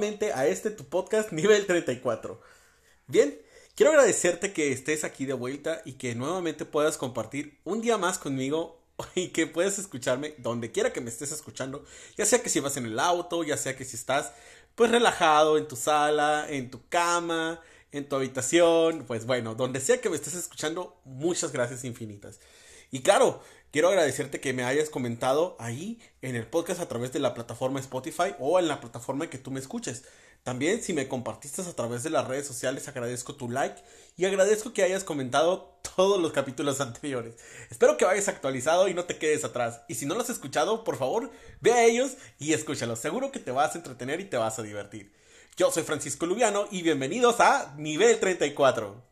a este tu podcast nivel 34. Bien, quiero agradecerte que estés aquí de vuelta y que nuevamente puedas compartir un día más conmigo y que puedas escucharme donde quiera que me estés escuchando, ya sea que si vas en el auto, ya sea que si estás pues relajado en tu sala, en tu cama, en tu habitación, pues bueno, donde sea que me estés escuchando, muchas gracias infinitas. Y claro, quiero agradecerte que me hayas comentado ahí en el podcast a través de la plataforma Spotify o en la plataforma que tú me escuches. También si me compartiste a través de las redes sociales, agradezco tu like y agradezco que hayas comentado todos los capítulos anteriores. Espero que vayas actualizado y no te quedes atrás. Y si no los has escuchado, por favor, ve a ellos y escúchalos. Seguro que te vas a entretener y te vas a divertir. Yo soy Francisco Lubiano y bienvenidos a Nivel 34.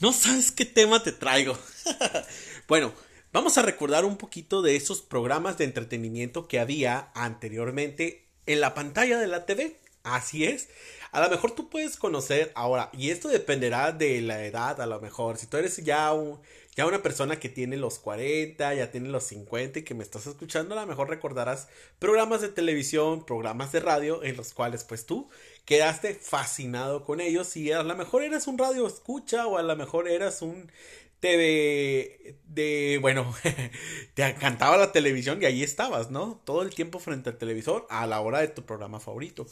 No sabes qué tema te traigo. bueno, vamos a recordar un poquito de esos programas de entretenimiento que había anteriormente en la pantalla de la TV. Así es. A lo mejor tú puedes conocer ahora, y esto dependerá de la edad, a lo mejor. Si tú eres ya, un, ya una persona que tiene los 40, ya tiene los 50 y que me estás escuchando, a lo mejor recordarás programas de televisión, programas de radio en los cuales pues tú quedaste fascinado con ellos y a lo mejor eras un radio escucha o a lo mejor eras un TV de, bueno, te encantaba la televisión y ahí estabas, ¿no? Todo el tiempo frente al televisor a la hora de tu programa favorito.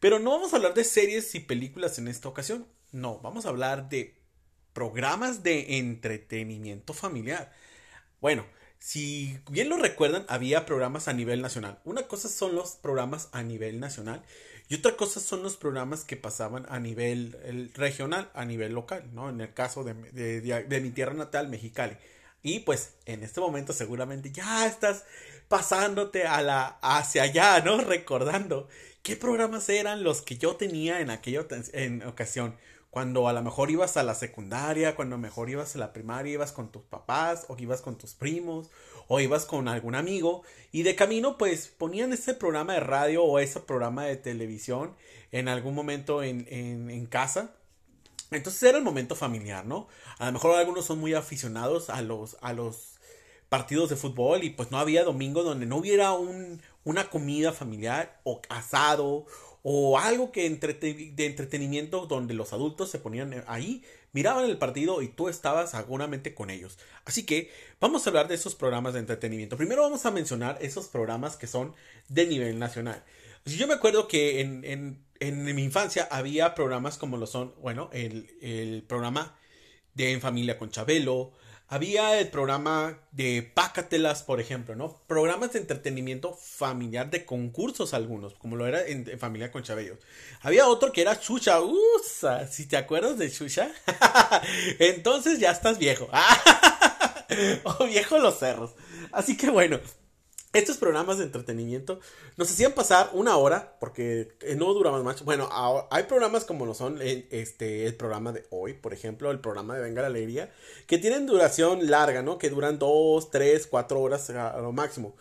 Pero no vamos a hablar de series y películas en esta ocasión. No, vamos a hablar de programas de entretenimiento familiar. Bueno, si bien lo recuerdan, había programas a nivel nacional. Una cosa son los programas a nivel nacional y otra cosa son los programas que pasaban a nivel regional, a nivel local, ¿no? En el caso de, mi tierra natal, Mexicali. Y pues en este momento seguramente ya estás pasándote a la hacia allá, ¿no? Recordando qué programas eran los que yo tenía en aquella en ocasión. Cuando a lo mejor ibas a la secundaria, cuando a lo mejor ibas a la primaria, ibas con tus papás, o ibas con tus primos, o ibas con algún amigo, y de camino pues ponían ese programa de radio o ese programa de televisión en algún momento en, en, casa. Entonces era el momento familiar, ¿no? A lo mejor algunos son muy aficionados a los, a los partidos de fútbol y pues no había domingo donde no hubiera un, una comida familiar o asado o algo que de entretenimiento donde los adultos se ponían ahí, miraban el partido y tú estabas seguramente con ellos. Así que vamos a hablar de esos programas de entretenimiento. Primero vamos a mencionar esos programas que son de nivel nacional. Yo me acuerdo que en, en, en mi infancia había programas como lo son, bueno, el, el programa de En Familia con Chabelo, había el programa de Pácatelas, por ejemplo, ¿no? Programas de entretenimiento familiar de concursos algunos, como lo era en, Familia con Chabello. Había otro que era Chucha, usa, si te acuerdas de Chucha, entonces ya estás viejo. o viejo los cerros. Así que bueno, estos programas de entretenimiento nos hacían pasar una hora porque eh, no duraban más. Bueno, hay programas como lo son eh, este, el programa de hoy, por ejemplo, el programa de Venga la Alegría, que tienen duración larga, ¿no? Que duran dos, tres, cuatro horas a, lo máximo.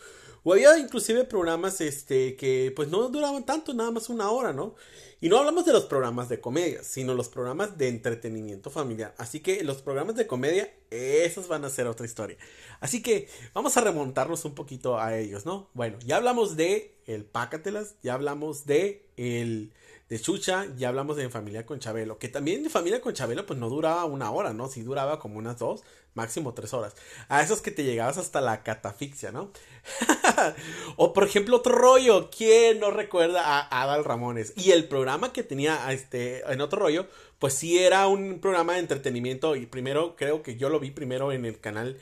Había inclusive programas este, que pues no duraban tanto, nada más una hora, ¿no? Y no hablamos de los programas de comedia, sino los programas de entretenimiento familiar. Así que los programas de comedia, esos van a ser otra historia. Así que vamos a remontarnos un poquito a ellos, ¿no? Bueno, ya hablamos de el Pácatelas, ya hablamos de el de Chucha, ya hablamos de Familia con Chabelo, que también de Familia con Chabelo pues no duraba una hora, ¿no? Sí duraba como unas dos, máximo tres horas. A esos que te llegabas hasta la catafixia, ¿no? o por ejemplo otro rollo, ¿quién no recuerda a Adal Ramones? Y el programa que tenía este en otro rollo, pues sí era un programa de entretenimiento y primero creo que yo lo vi primero en el canal,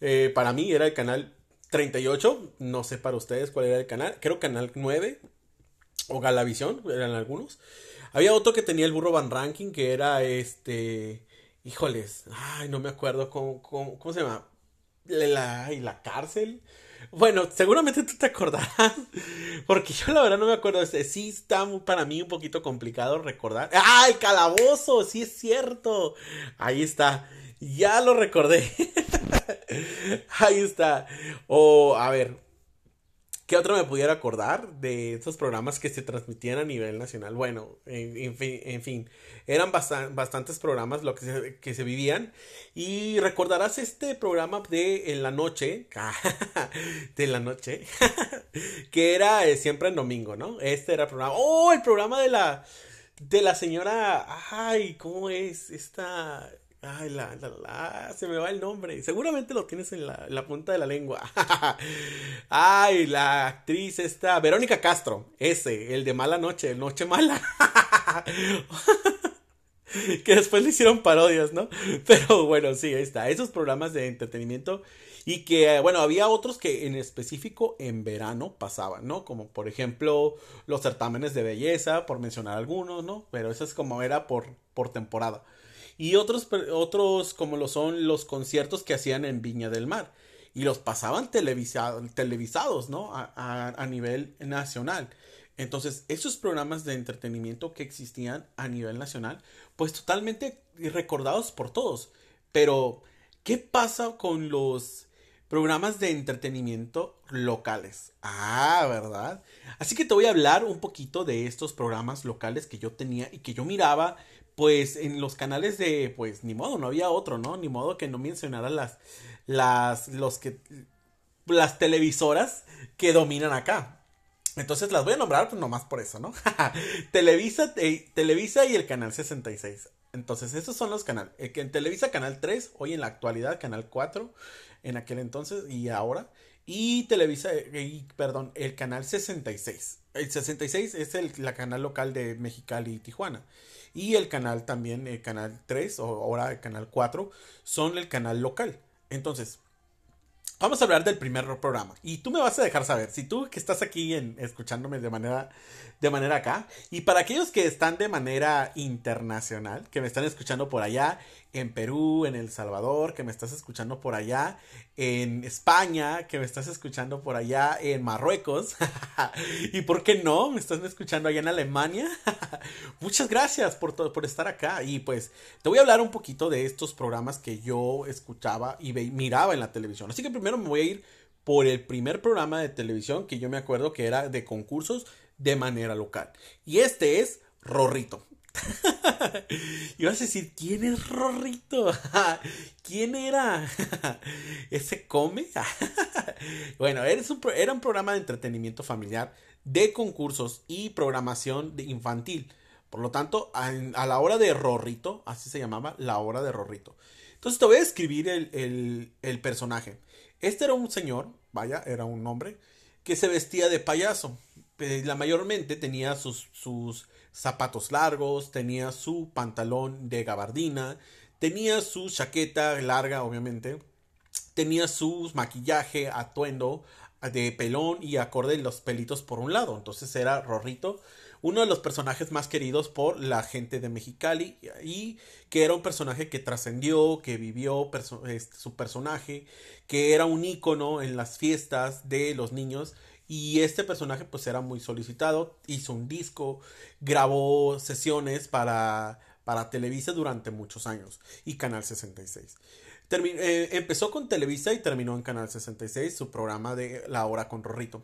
eh, para mí era el canal 38, no sé para ustedes cuál era el canal, creo canal 9 o Galavisión, eran algunos. Había otro que tenía el burro Van Ranking, que era este. Híjoles, ay, no me acuerdo cómo, cómo, cómo se llama. la, y la cárcel. Bueno, seguramente tú te acordarás, porque yo la verdad no me acuerdo. Sí está para mí un poquito complicado recordar. ¡Ah, calabozo! Sí es cierto. Ahí está. Ya lo recordé. Ahí está. O, a ver, ¿Qué otro me pudiera acordar de estos programas que se transmitían a nivel nacional? Bueno, en, fin, eran bastantes programas lo que se, que se vivían. Y recordarás este programa de En la Noche, de la Noche, que era eh, siempre en domingo, ¿no? Este era el programa. ¡Oh! El programa de la, de la señora, ay, ¿cómo es? Esta, Ay, la, la, la, se me va el nombre. Seguramente lo tienes en la, la punta de la lengua. Ay, la actriz esta, Verónica Castro. Ese, el de Mala Noche, el Noche Mala. que después le hicieron parodias, ¿no? Pero bueno, sí, ahí está. Esos programas de entretenimiento. Y que, bueno, había otros que en específico en verano pasaban, ¿no? Como por ejemplo los certámenes de belleza, por mencionar algunos, ¿no? Pero eso es como era por, por temporada y otros, otros como lo son los conciertos que hacían en Viña del Mar y los pasaban televisados, ¿no? A, a, nivel nacional. Entonces, esos programas de entretenimiento que existían a nivel nacional, pues totalmente recordados por todos. Pero, ¿qué pasa con los programas de entretenimiento locales? Ah, ¿verdad? Así que te voy a hablar un poquito de estos programas locales que yo tenía y que yo miraba pues en los canales de, pues ni modo, no había otro, ¿no? Ni modo que no mencionara las, las, los que, las televisoras que dominan acá. Entonces las voy a nombrar pues nomás por eso, ¿no? Televisa, Televisa y el canal 66. Entonces, esos son los canales. Que en Televisa, canal 3, hoy en la actualidad, canal 4, en aquel entonces y ahora. Y Televisa, y, perdón, el canal 66. El 66 es el la canal local de Mexicali y Tijuana y el canal también, el canal 3 o ahora el canal 4, son el canal local. Entonces, vamos a hablar del primer programa. Y tú me vas a dejar saber, si tú que estás aquí en, escuchándome de manera, de manera acá, y para aquellos que están de manera internacional, que me están escuchando por allá en Perú, en El Salvador, que me estás escuchando por allá, en España, que me estás escuchando por allá en Marruecos, y por qué no, me estás escuchando allá en Alemania. Muchas gracias por, por estar acá. Y pues te voy a hablar un poquito de estos programas que yo escuchaba y miraba en la televisión. Así que primero me voy a ir por el primer programa de televisión que yo me acuerdo que era de concursos de manera local. Y este es Rorrito. y vas a decir, ¿quién es Rorrito? ¿Quién era? ¿Ese come? bueno, era un programa de entretenimiento familiar, de concursos y programación infantil. Por lo tanto, a, la hora de Rorrito, así se llamaba, la hora de Rorrito. Entonces te voy a escribir el personaje. Este era un señor, vaya, era un hombre, que se vestía de payaso. La mayormente tenía sus, zapatos largos, tenía su pantalón de gabardina, tenía su chaqueta larga, obviamente, tenía su maquillaje, atuendo de pelón y acorde los pelitos por un lado. Entonces era Rorrito, uno de los personajes más queridos por la gente de Mexicali y que era un personaje que trascendió, que vivió este, su personaje, que era un ícono en las fiestas de los niños y este personaje pues era muy solicitado, hizo un disco, grabó sesiones para, para Televisa durante muchos años y Canal 66. Eh, empezó con Televisa y terminó en Canal 66 su programa de La Hora con Rorrito.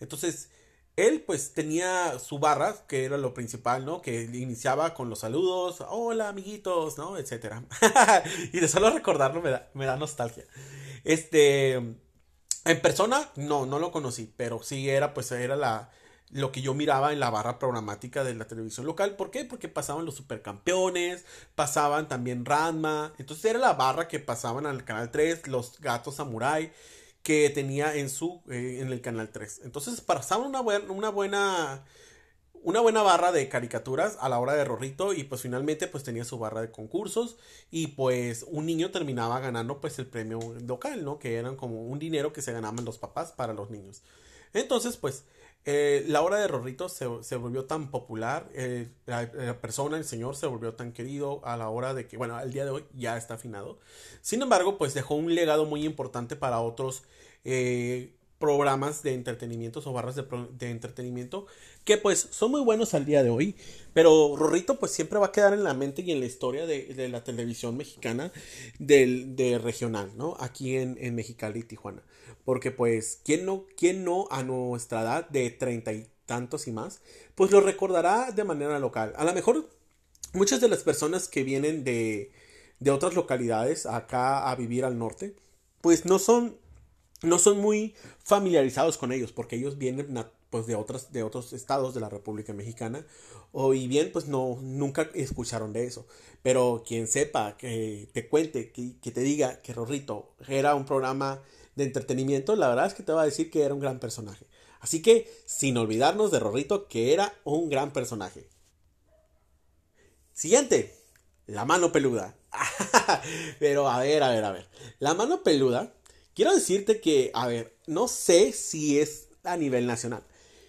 Entonces, él pues tenía su barra, que era lo principal, ¿no? Que iniciaba con los saludos, hola amiguitos, ¿no? Etcétera. y de solo recordarlo me da, me da nostalgia. Este en persona, no, no lo conocí, pero sí era, pues era la, lo que yo miraba en la barra programática de la televisión local. ¿Por qué? Porque pasaban los supercampeones, pasaban también Ranma. Entonces era la barra que pasaban al canal 3, los gatos samurai que tenía en su eh, en el canal 3. Entonces pasaban una, buena, una buena una buena barra de caricaturas a la hora de Rorrito y pues finalmente pues tenía su barra de concursos y pues un niño terminaba ganando pues el premio local, ¿no? Que eran como un dinero que se ganaban los papás para los niños. Entonces pues eh, la hora de Rorrito se, volvió tan popular, eh, la, persona, el señor, se volvió tan querido a la hora de que, bueno, al día de hoy ya está afinado. Sin embargo, pues dejó un legado muy importante para otros eh, programas de entretenimiento o barras de, entretenimiento que pues son muy buenos al día de hoy. Pero Rorrito pues siempre va a quedar en la mente y en la historia de, la televisión mexicana del, de regional, ¿no? Aquí en, en Mexicali Tijuana. Porque pues, ¿quién no, quién no a nuestra edad de treinta y tantos y más? Pues lo recordará de manera local. A lo mejor muchas de las personas que vienen de, de otras localidades acá a vivir al norte, pues no son, no son muy familiarizados con ellos, porque ellos vienen pues de otras de otros estados de la República Mexicana o y bien pues no nunca escucharon de eso pero quien sepa que te cuente que, que te diga que Rorrito era un programa de entretenimiento, la verdad es que te va a decir que era un gran personaje. Así que, sin olvidarnos de Rorrito, que era un gran personaje. Siguiente, la mano peluda. Pero a ver, a ver, a ver. La mano peluda, quiero decirte que, a ver, no sé si es a nivel nacional.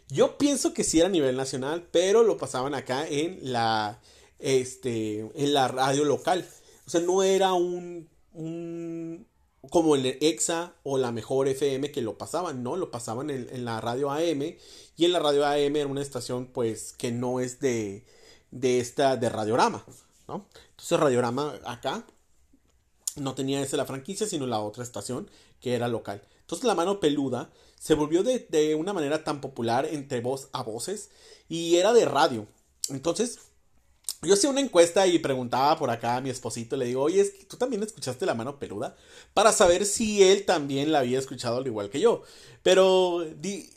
Yo pienso que sí era a nivel nacional, pero lo pasaban acá en la, este, en la radio local. O sea, no era un, un, como el EXA o la mejor FM que lo pasaban, ¿no? Lo pasaban en, la radio AM y en la radio AM era una estación pues que no es de, de esta, de Radiorama, ¿no? Entonces Radiorama acá no tenía esa la franquicia, sino la otra estación que era local. Entonces la mano peluda se volvió de, de una manera tan popular entre voz a voces y era de radio. Entonces yo hacía una encuesta y preguntaba por acá a mi esposito, le digo, oye, ¿tú también escuchaste la mano peluda? Para saber si él también la había escuchado al igual que yo. Pero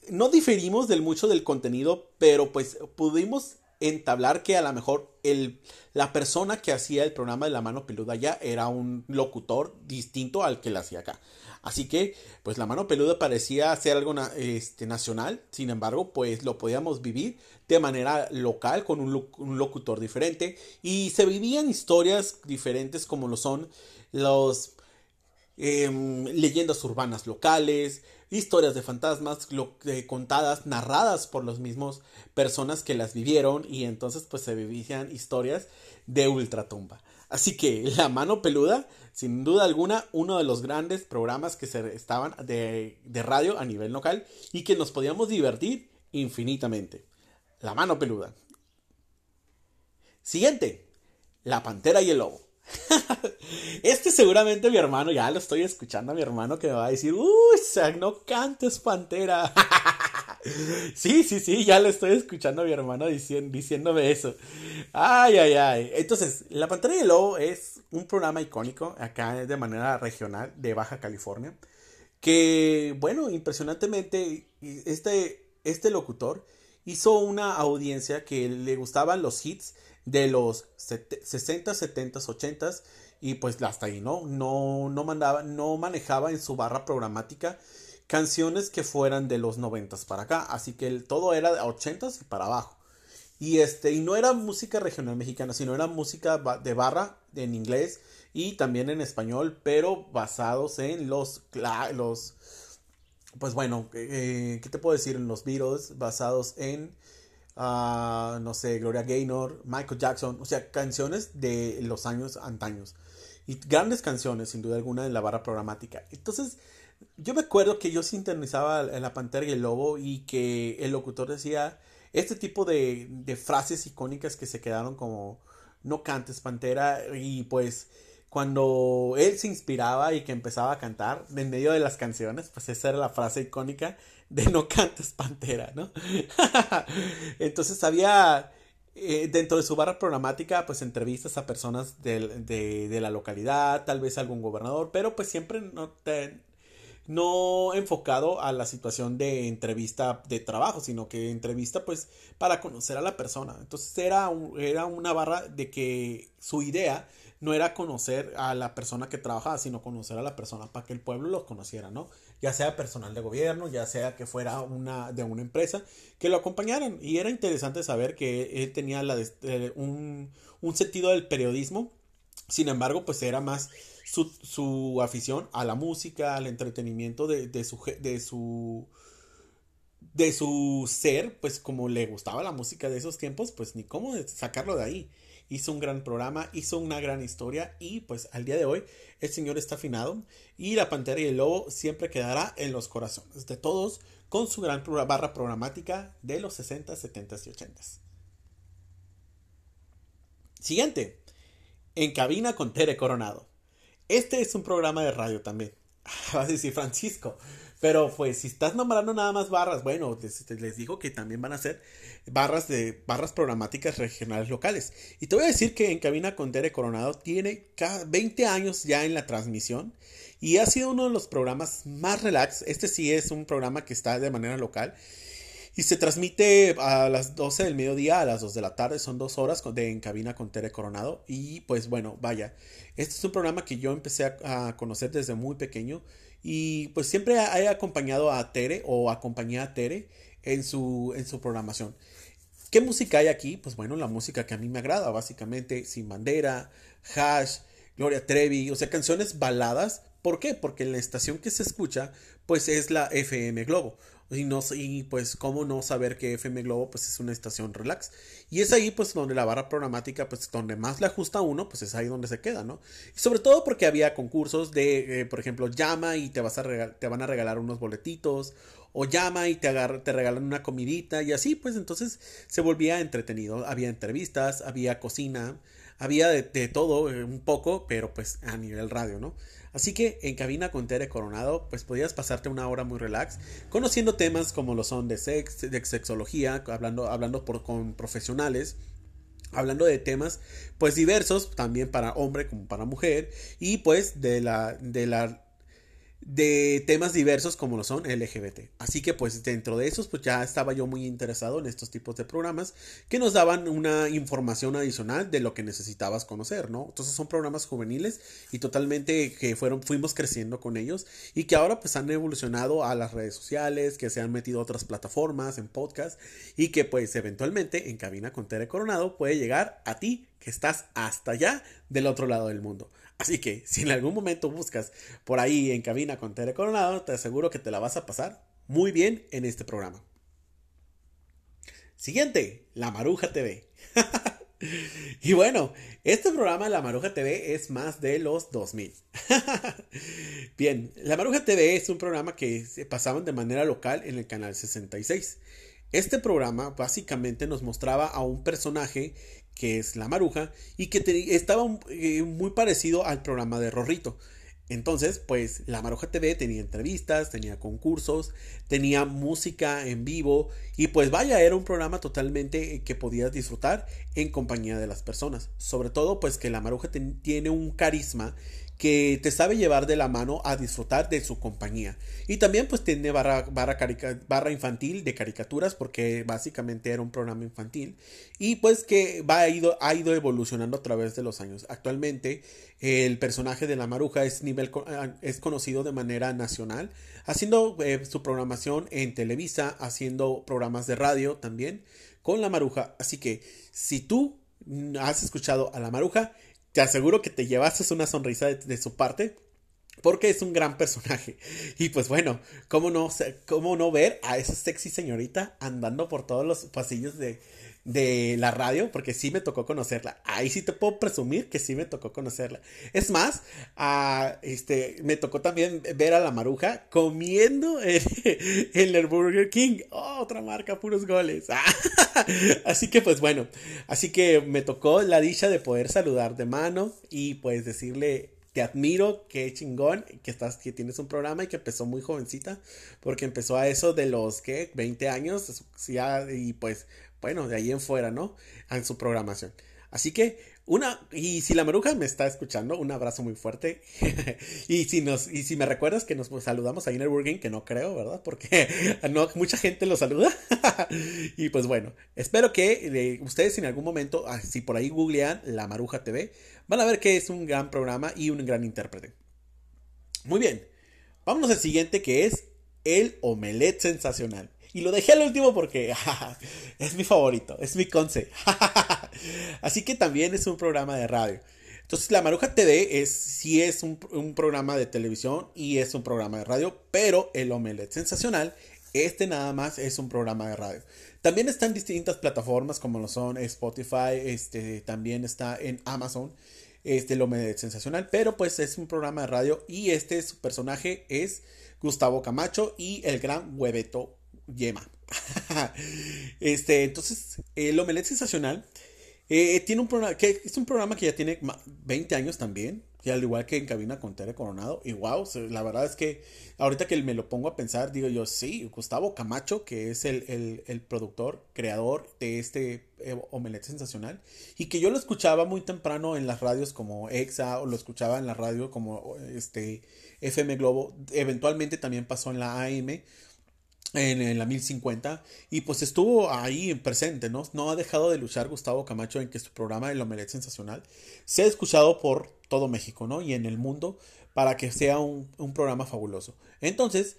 no diferimos del mucho del contenido, pero pues pudimos entablar que a lo mejor el, la persona que hacía el programa de la mano peluda ya era un locutor distinto al que la hacía acá. Así que, pues la mano peluda parecía ser algo este, nacional, sin embargo, pues lo podíamos vivir de manera local con un, locutor diferente y se vivían historias diferentes como lo son los em, leyendas urbanas locales, historias de fantasmas eh, contadas, narradas por los mismos personas que las vivieron y entonces pues se vivían historias de ultratumba. Así que La Mano Peluda, sin duda alguna, uno de los grandes programas que se estaban de, de radio a nivel local y que nos podíamos divertir infinitamente. La Mano Peluda. Siguiente, La Pantera y el Lobo. este seguramente mi hermano, ya lo estoy escuchando a mi hermano que me va a decir, uy, no cantes Pantera. Sí, sí, sí, ya lo estoy escuchando a mi hermano diciéndome eso. Ay, ay, ay. Entonces, La Pantera del Lobo es un programa icónico acá de manera regional de Baja California. Que, bueno, impresionantemente, este, este locutor hizo una audiencia que le gustaban los hits de los 60, 70, 80 y pues hasta ahí, ¿no? No, no mandaba, no manejaba en su barra programática canciones que fueran de los noventas para acá. Así que todo era de ochentas y para abajo. Y este, y no era música regional mexicana, sino era música de barra en inglés y también en español, pero basados en los, los pues bueno, eh, ¿qué te puedo decir? En los Beatles, basados en, ah, no sé, Gloria Gaynor, Michael Jackson, o sea, canciones de los años antaños. Y grandes canciones, sin duda alguna, en la barra programática. Entonces, yo me acuerdo que yo sintonizaba la Pantera y el Lobo y que el locutor decía este tipo de, de frases icónicas que se quedaron como no cantes Pantera y pues cuando él se inspiraba y que empezaba a cantar en medio de las canciones, pues esa era la frase icónica de no cantes Pantera, ¿no? Entonces había eh, dentro de su barra programática, pues entrevistas a personas de, de, de, la localidad, tal vez algún gobernador, pero pues siempre no te, no enfocado a la situación de entrevista de trabajo, sino que entrevista pues para conocer a la persona. Entonces era, era una barra de que su idea no era conocer a la persona que trabajaba, sino conocer a la persona para que el pueblo los conociera, ¿no? Ya sea personal de gobierno, ya sea que fuera una de una empresa, que lo acompañaran. Y era interesante saber que él tenía eh, un, un sentido del periodismo, sin embargo, pues era más su, afición a la música, al entretenimiento de, su, de su de su ser, pues como le gustaba la música de esos tiempos, pues ni cómo sacarlo de ahí. Hizo un gran programa, hizo una gran historia y pues al día de hoy el señor está afinado y la pantera y el lobo siempre quedará en los corazones de todos con su gran barra programática de los 60, 70 y 80. Siguiente, en cabina con Tere Coronado. Este es un programa de radio también. Vas a decir Francisco, pero pues si estás nombrando nada más barras, bueno, les, digo que también van a ser barras de barras programáticas regionales locales. Y te voy a decir que en Cabina con Tere Coronado tiene 20 años ya en la transmisión y ha sido uno de los programas más relax. Este sí es un programa que está de manera local. Y se transmite a las 12 del mediodía a las 2 de la tarde. Son dos horas de en cabina con Tere Coronado. Y pues bueno, vaya. Este es un programa que yo empecé a conocer desde muy pequeño. Y pues siempre he acompañado a Tere o acompañé a Tere en su, en su programación. ¿Qué música hay aquí? Pues bueno, la música que a mí me agrada, básicamente Sin Bandera, Hash, Gloria Trevi, o sea, canciones baladas. ¿Por qué? Porque la estación que se escucha, pues es la FM Globo. Y, no, y pues cómo no saber que FM Globo pues es una estación relax. Y es ahí pues donde la barra programática pues donde más le ajusta a uno pues es ahí donde se queda, ¿no? Y sobre todo porque había concursos de, eh, por ejemplo, llama y te, vas a te van a regalar unos boletitos o llama y te, te regalan una comidita y así pues entonces se volvía entretenido. Había entrevistas, había cocina, había de, de todo eh, un poco, pero pues a nivel radio, ¿no? Así que en cabina con Tere Coronado, pues podías pasarte una hora muy relax, conociendo temas como lo son de sex, de sexología, hablando, hablando por, con profesionales, hablando de temas pues diversos también para hombre como para mujer y pues de la de la de temas diversos como lo son LGBT. Así que pues dentro de esos pues ya estaba yo muy interesado en estos tipos de programas que nos daban una información adicional de lo que necesitabas conocer, ¿no? Entonces son programas juveniles y totalmente que fueron fuimos creciendo con ellos y que ahora pues han evolucionado a las redes sociales, que se han metido a otras plataformas, en podcast y que pues eventualmente en Cabina con Tere Coronado puede llegar a ti que estás hasta allá del otro lado del mundo. Así que si en algún momento buscas por ahí en cabina con Tere Coronado, te aseguro que te la vas a pasar muy bien en este programa. Siguiente, La Maruja TV. y bueno, este programa La Maruja TV es más de los 2000. bien, La Maruja TV es un programa que se pasaban de manera local en el canal 66. Este programa básicamente nos mostraba a un personaje que es La Maruja, y que estaba eh, muy parecido al programa de Rorrito. Entonces, pues La Maruja TV tenía entrevistas, tenía concursos, tenía música en vivo y pues vaya, era un programa totalmente eh, que podías disfrutar en compañía de las personas. Sobre todo pues que La Maruja tiene un carisma que te sabe llevar de la mano a disfrutar de su compañía. Y también pues tiene barra, barra, infantil de caricaturas porque básicamente era un programa infantil y pues que va, ha, ido, ha ido evolucionando a través de los años. Actualmente el personaje de la maruja es, nivel, ah, es conocido de manera nacional, haciendo eh, su programación en Televisa, haciendo programas de radio también con la maruja. Así que si tú has escuchado a la maruja, te aseguro que te llevaste una sonrisa de, su parte. Porque es un gran personaje. Y pues bueno, ¿cómo no, cómo no ver a esa sexy señorita andando por todos los pasillos de, de la radio, porque sí me tocó conocerla. Ahí sí te puedo presumir que sí me tocó conocerla. Es más, este, me tocó también ver a la maruja comiendo en, el Burger King. Oh, otra marca, puros goles. así que pues bueno, así que me tocó la dicha de poder saludar de mano y pues decirle te admiro, qué chingón que estás, que tienes un programa y que empezó muy jovencita, porque empezó a eso de los que 20 años, y pues bueno, de ahí en fuera, ¿no? En su programación. Así que, una, y si la maruja me está escuchando, un abrazo muy fuerte. y si nos, y si me recuerdas que nos saludamos ahí en el que no creo, ¿verdad? Porque no, mucha gente lo saluda. y pues bueno, espero que ustedes en algún momento, ah, si por ahí googlean La Maruja TV, van a ver que es un gran programa y un gran intérprete. Muy bien, vámonos al siguiente que es El Omelette Sensacional. Y lo dejé al último porque es mi favorito, es mi conce. Así que también es un programa de radio. Entonces, La Maruja TV es, sí es un, programa de televisión y es un programa de radio, pero el Omelette Sensacional Este nada más es un programa de radio. También está en distintas plataformas como lo son Spotify, este, también está en Amazon, este lo me sensacional, pero pues es un programa de radio y este su personaje es Gustavo Camacho y el gran Hueveto Yema. este, entonces, el Omelet Sensacional eh, tiene un programa que es un programa que ya tiene 20 años también. Y al igual que en cabina con Tere Coronado. Y wow, la verdad es que ahorita que me lo pongo a pensar, digo yo, sí, Gustavo Camacho, que es el, el, productor, creador de este eh, Omelette Sensacional. Y que yo lo escuchaba muy temprano en las radios como EXA, o lo escuchaba en la radio como este FM Globo. Eventualmente también pasó en la AM en, la 1050 y pues estuvo ahí presente, ¿no? No ha dejado de luchar Gustavo Camacho en que su programa El Omelet Sensacional sea escuchado por todo México, ¿no? Y en el mundo para que sea un, programa fabuloso. Entonces,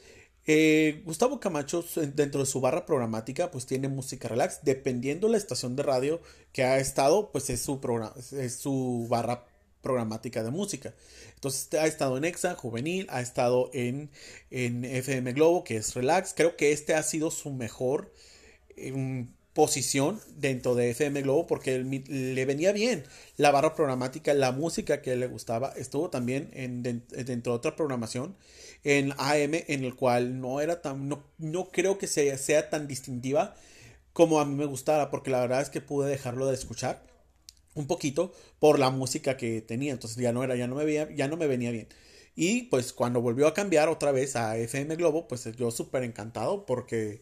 eh, Gustavo Camacho dentro de su barra programática pues tiene música relax, dependiendo la estación de radio que ha estado, pues es su, programa, es su barra programática de música. Entonces ha estado en EXA, Juvenil, ha estado en, en FM Globo, que es Relax. Creo que este ha sido su mejor em, posición dentro de FM Globo porque le venía bien la barra programática, la música que le gustaba. Estuvo también en, dentro de otra programación en AM, en el cual no era tan, no, no creo que sea, sea tan distintiva como a mí me gustara, porque la verdad es que pude dejarlo de escuchar un poquito por la música que tenía, entonces ya no era, ya no me veía, ya no me venía bien. Y pues cuando volvió a cambiar otra vez a FM Globo, pues yo súper encantado porque,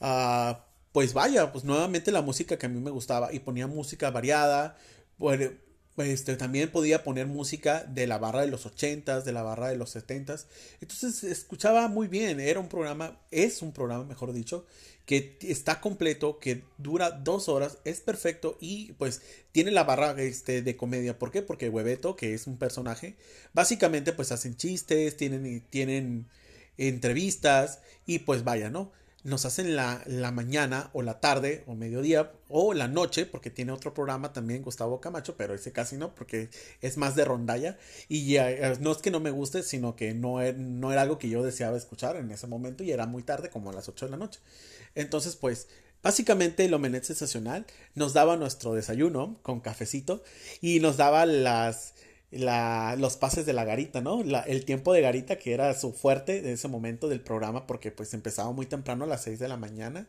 uh, pues vaya, pues nuevamente la música que a mí me gustaba y ponía música variada, este, también podía poner música de la barra de los 80 de la barra de los 70 Entonces escuchaba muy bien, era un programa, es un programa, mejor dicho, que está completo, que dura dos horas, es perfecto y pues tiene la barra este, de comedia. ¿Por qué? Porque Hueveto, que es un personaje, básicamente pues hacen chistes, tienen, tienen entrevistas y pues vaya, ¿no? Nos hacen la, la mañana o la tarde o mediodía o la noche, porque tiene otro programa también Gustavo Camacho, pero ese casi no, porque es más de rondalla. Y ya, eh, no es que no me guste, sino que no, e, no era algo que yo deseaba escuchar en ese momento y era muy tarde, como a las 8 de la noche. Entonces, pues, básicamente el omelet sensacional nos daba nuestro desayuno con cafecito y nos daba las, los pases de la garita, ¿no? el tiempo de garita que era su fuerte en ese momento del programa porque pues empezaba muy temprano a las 6 de la mañana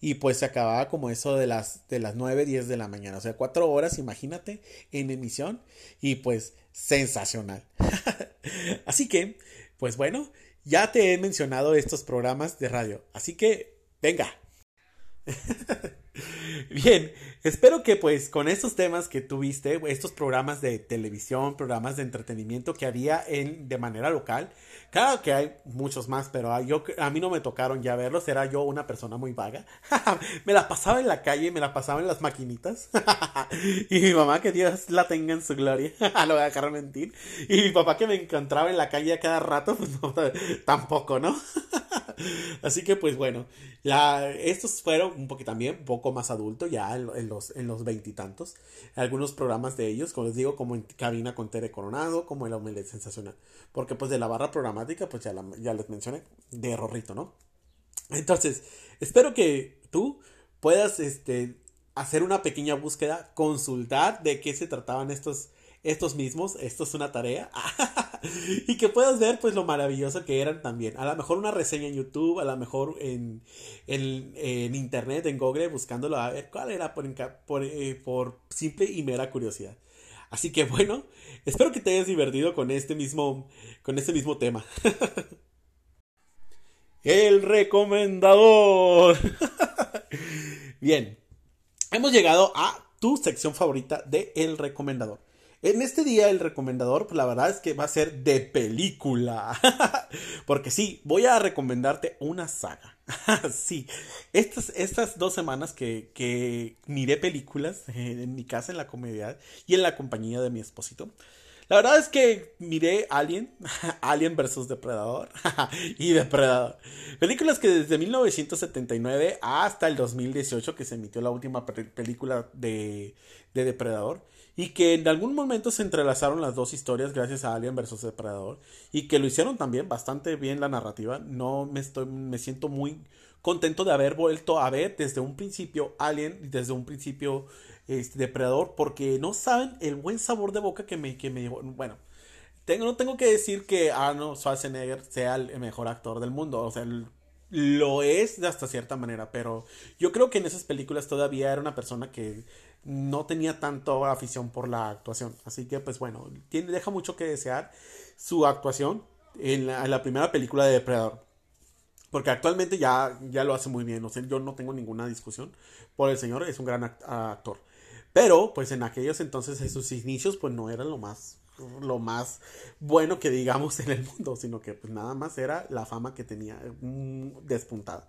y pues se acababa como eso de las, de las 9, 10 de la mañana, o sea, cuatro horas, imagínate, en emisión y pues sensacional. Así que, pues bueno, ya te he mencionado estos programas de radio, así que Venga. Bien, espero que pues con estos temas que tuviste, estos programas de televisión, programas de entretenimiento que había en, de manera local, Claro que hay muchos más, pero a, yo, a mí no me tocaron ya verlos. Era yo una persona muy vaga. me la pasaba en la calle, me la pasaba en las maquinitas. y mi mamá, que Dios la tenga en su gloria. lo voy a dejar mentir. Y mi papá, que me encontraba en la calle a cada rato, pues no, tampoco, ¿no? Así que, pues bueno, estos fueron un poco también, un poco más adulto, ya en, los en los veintitantos. Algunos programas de ellos, como les digo, como en Cabina con Tere Coronado, como el Omelette Sensacional. Porque, pues de la barra programada pues ya, ya les mencioné, de Rorrito, ¿no? Entonces, espero que tú puedas este, hacer una pequeña búsqueda, consultar de qué se trataban estos, estos mismos, esto es una tarea, y que puedas ver pues lo maravilloso que eran también. A lo mejor una reseña en YouTube, a lo mejor en, en, internet, en Google, buscándolo a ver cuál era por, por, eh, por simple y mera curiosidad. Así que bueno, espero que te hayas divertido con este mismo, con este mismo tema. El recomendador. Bien, hemos llegado a tu sección favorita de El recomendador. En este día el recomendador, pues la verdad es que va a ser de película. Porque sí, voy a recomendarte una saga. sí, estas, estas dos semanas que, que miré películas en mi casa, en la comedia y en la compañía de mi esposito, La verdad es que miré Alien, Alien vs. Depredador y Depredador. Películas que desde 1979 hasta el 2018 que se emitió la última película de, de Depredador y que en algún momento se entrelazaron las dos historias gracias a Alien vs Depredador y que lo hicieron también bastante bien la narrativa. No me estoy me siento muy contento de haber vuelto a ver desde un principio Alien y desde un principio este, Depredador porque no saben el buen sabor de boca que me que me bueno, tengo no tengo que decir que Arnold Schwarzenegger sea el mejor actor del mundo, o sea, lo es de hasta cierta manera, pero yo creo que en esas películas todavía era una persona que no tenía tanto afición por la actuación. Así que, pues bueno, tiene, deja mucho que desear su actuación en la, primera película de Depredador. Porque actualmente ya, ya lo hace muy bien. O sea, yo no tengo ninguna discusión por el señor, es un gran actor. Pero, pues en aquellos entonces, en sus inicios, pues no era lo más, lo más bueno que digamos en el mundo, sino que pues nada más era la fama que tenía mm, despuntada.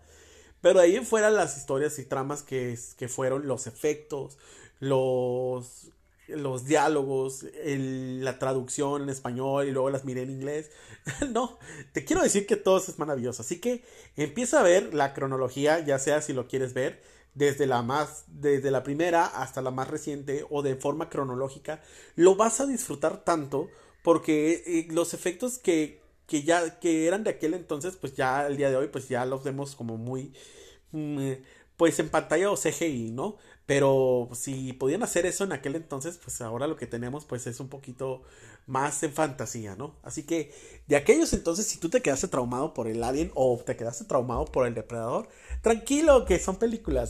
Pero ahí en fuera las historias y tramas que, que fueron los efectos, los, los diálogos, la traducción en español y luego las miré en inglés. no, te quiero decir que todo es maravilloso. Así que empieza a ver la cronología, ya sea si lo quieres ver desde la más desde la primera hasta la más reciente o de forma cronológica, lo vas a disfrutar tanto porque eh, los efectos que, que ya que eran de aquel entonces, pues ya al día de hoy pues ya los vemos como muy mm, pues en pantalla o CGI, ¿no? Pero si podían hacer eso en aquel entonces, pues ahora lo que tenemos pues es un poquito más en fantasía, ¿no? Así que de aquellos entonces, si tú te quedaste traumado por el Alien o te quedaste traumado por el Depredador, tranquilo que son películas.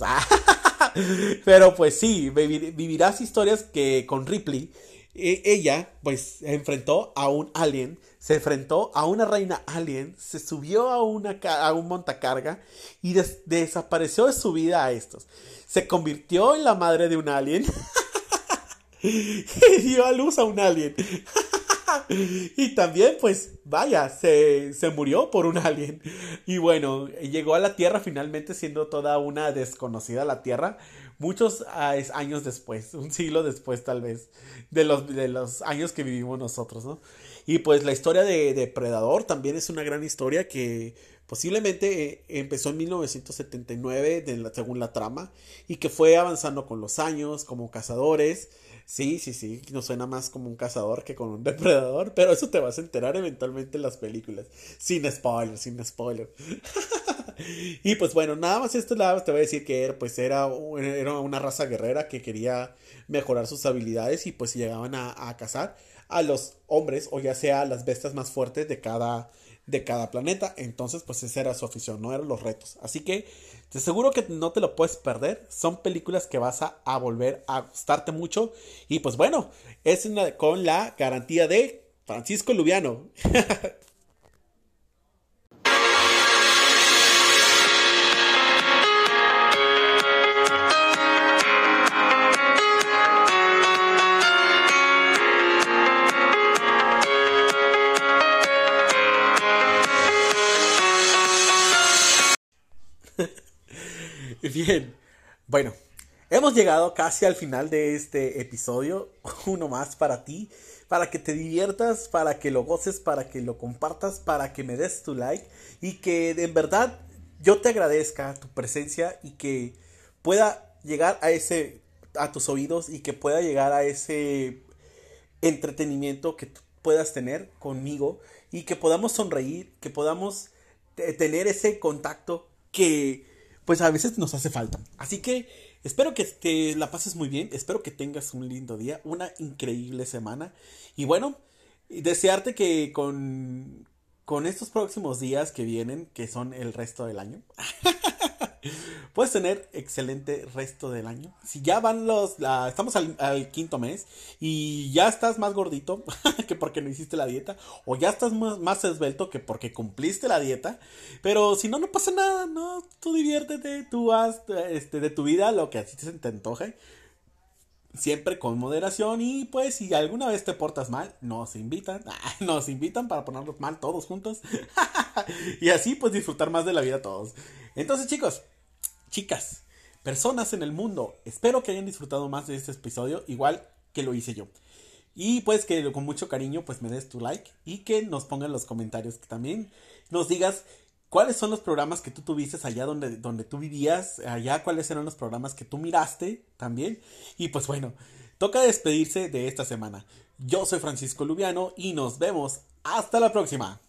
Pero pues sí, vivirás historias que con Ripley, e, ella pues enfrentó a un alien se enfrentó a una reina alien, se subió a, una, a un montacarga y desapareció de su vida a estos. Se convirtió en la madre de un alien y dio a luz a un alien. y también, pues, vaya, se, se, murió por un alien. Y bueno, llegó a la Tierra finalmente siendo toda una desconocida la Tierra. Muchos ah, años después, un siglo después tal vez, de los, de los años que vivimos nosotros, ¿no? Y pues la historia de Depredador también es una gran historia que posiblemente eh, empezó en 1979 según la trama y que fue avanzando con los años como cazadores. Sí, sí, sí, nos suena más como un cazador que como un depredador, pero eso te vas a enterar eventualmente en las películas. Sin spoiler, sin spoiler. y pues bueno, nada más esto te voy a decir que era, pues era, era una raza guerrera que quería mejorar sus habilidades y pues llegaban a, a cazar a los hombres o ya sea a las bestias más fuertes de cada, de cada planeta. Entonces, pues esa era su afición, no eran los retos. Así que te aseguro que no te lo puedes perder. Son películas que vas a, a volver a gustarte mucho. Y pues bueno, es una, con la garantía de Francisco Lubiano. bueno, hemos llegado casi al final de este episodio. Uno más para ti, para que te diviertas, para que lo goces, para que lo compartas, para que me des tu like y que en verdad yo te agradezca tu presencia y que pueda llegar a ese a tus oídos y que pueda llegar a ese entretenimiento que puedas tener conmigo y que podamos sonreír, que podamos tener ese contacto que pues a veces nos hace falta. Así que espero que te la pases muy bien, espero que tengas un lindo día, una increíble semana. Y bueno, desearte que con, con estos próximos días que vienen, que son el resto del año, puedes tener excelente resto del año. Si ya van los, estamos al, quinto mes y ya estás más gordito que porque no hiciste la dieta, o ya estás más, más, esbelto que porque cumpliste la dieta, pero si no, no pasa nada, no, tú diviértete, tú haz este, de tu vida lo que así te, te antoje. Siempre con moderación y pues si alguna vez te portas mal, nos invitan, nos invitan para ponernos mal todos juntos y así pues disfrutar más de la vida todos. Entonces chicos, chicas, personas en el mundo, espero que hayan disfrutado más de este episodio, igual que lo hice yo. Y pues que con mucho cariño pues me des tu like y que nos pongan los comentarios que también nos digas cuáles son los programas que tú tuviste allá donde, donde tú vivías, allá cuáles eran los programas que tú miraste también. Y pues bueno, toca despedirse de esta semana. Yo soy Francisco Lubiano y nos vemos hasta la próxima.